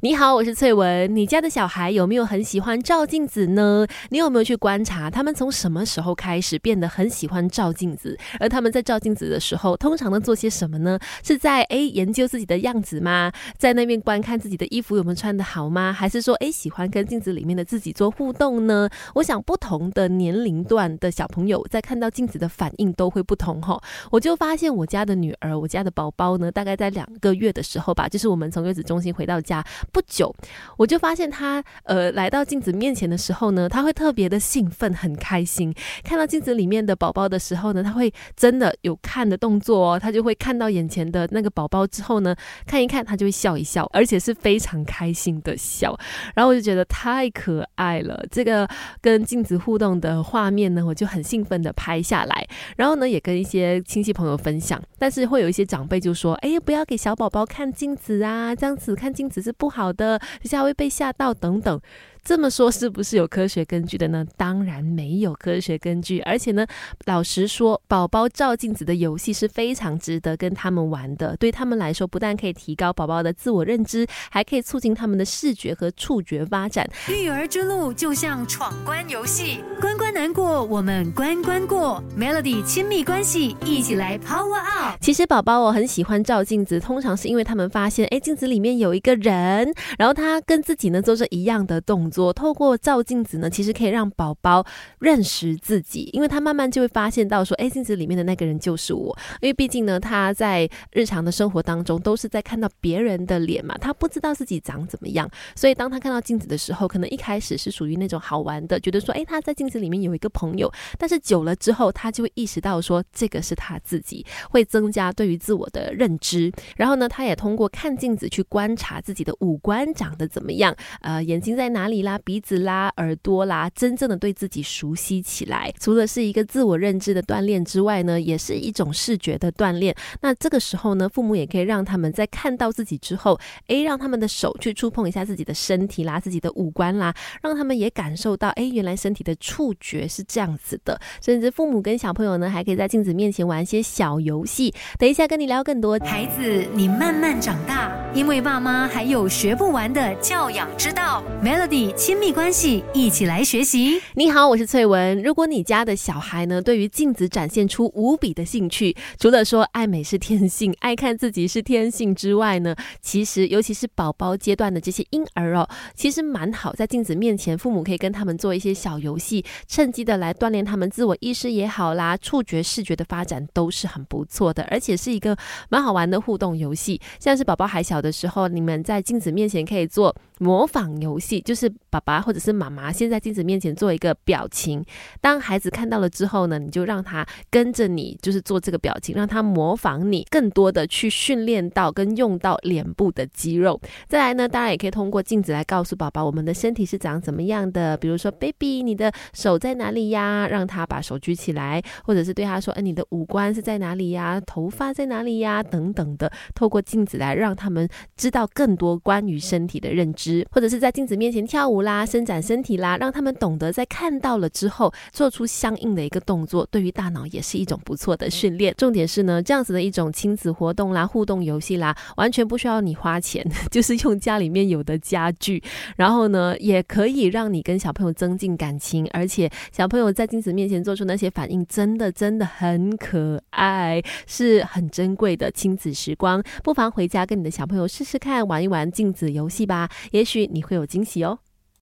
你好，我是翠文。你家的小孩有没有很喜欢照镜子呢？你有没有去观察他们从什么时候开始变得很喜欢照镜子？而他们在照镜子的时候，通常能做些什么呢？是在诶研究自己的样子吗？在那边观看自己的衣服有没有穿的好吗？还是说诶喜欢跟镜子里面的自己做互动呢？我想不同的年龄段的小朋友在看到镜子的反应都会不同哈。我就发现我家的女儿，我家的宝宝呢，大概在两个月的时候吧，就是我们从月子中心回到家。不久，我就发现他呃来到镜子面前的时候呢，他会特别的兴奋，很开心。看到镜子里面的宝宝的时候呢，他会真的有看的动作哦，他就会看到眼前的那个宝宝之后呢，看一看，他就会笑一笑，而且是非常开心的笑。然后我就觉得太可爱了，这个跟镜子互动的画面呢，我就很兴奋的拍下来，然后呢也跟一些亲戚朋友分享。但是会有一些长辈就说：“哎，不要给小宝宝看镜子啊，这样子看镜子是不好的，一下会被吓到等等。”这么说是不是有科学根据的呢？当然没有科学根据，而且呢，老实说，宝宝照镜子的游戏是非常值得跟他们玩的。对他们来说，不但可以提高宝宝的自我认知，还可以促进他们的视觉和触觉发展。育儿之路就像闯关游戏，关关难过，我们关关过。Melody 亲密关系，一起来 Power Up。其实宝宝我很喜欢照镜子，通常是因为他们发现，哎，镜子里面有一个人，然后他跟自己呢做着一样的动作。透过照镜子呢，其实可以让宝宝认识自己，因为他慢慢就会发现到说，哎，镜子里面的那个人就是我。因为毕竟呢，他在日常的生活当中都是在看到别人的脸嘛，他不知道自己长怎么样。所以当他看到镜子的时候，可能一开始是属于那种好玩的，觉得说，哎，他在镜子里面有一个朋友。但是久了之后，他就会意识到说，这个是他自己，会增加对于自我的认知。然后呢，他也通过看镜子去观察自己的五官长得怎么样，呃，眼睛在哪里。啦，鼻子啦，耳朵啦，真正的对自己熟悉起来，除了是一个自我认知的锻炼之外呢，也是一种视觉的锻炼。那这个时候呢，父母也可以让他们在看到自己之后，诶，让他们的手去触碰一下自己的身体啦，自己的五官啦，让他们也感受到，诶，原来身体的触觉是这样子的。甚至父母跟小朋友呢，还可以在镜子面前玩一些小游戏。等一下跟你聊更多，孩子，你慢慢长大，因为爸妈还有学不完的教养之道。Melody。亲密关系，一起来学习。你好，我是翠文。如果你家的小孩呢，对于镜子展现出无比的兴趣，除了说爱美是天性，爱看自己是天性之外呢，其实尤其是宝宝阶段的这些婴儿哦，其实蛮好，在镜子面前，父母可以跟他们做一些小游戏，趁机的来锻炼他们自我意识也好啦，触觉、视觉的发展都是很不错的，而且是一个蛮好玩的互动游戏。像是宝宝还小的的时候，你们在镜子面前可以做模仿游戏，就是。爸爸或者是妈妈先在镜子面前做一个表情，当孩子看到了之后呢，你就让他跟着你，就是做这个表情，让他模仿你，更多的去训练到跟用到脸部的肌肉。再来呢，当然也可以通过镜子来告诉宝宝我们的身体是长怎么样的，比如说 baby，你的手在哪里呀？让他把手举起来，或者是对他说，哎，你的五官是在哪里呀？头发在哪里呀？等等的，透过镜子来让他们知道更多关于身体的认知，或者是在镜子面前跳舞。啦，伸展身体啦，让他们懂得在看到了之后做出相应的一个动作，对于大脑也是一种不错的训练。重点是呢，这样子的一种亲子活动啦、互动游戏啦，完全不需要你花钱，就是用家里面有的家具，然后呢，也可以让你跟小朋友增进感情，而且小朋友在镜子面前做出那些反应，真的真的很可爱，是很珍贵的亲子时光。不妨回家跟你的小朋友试试看，玩一玩镜子游戏吧，也许你会有惊喜哦。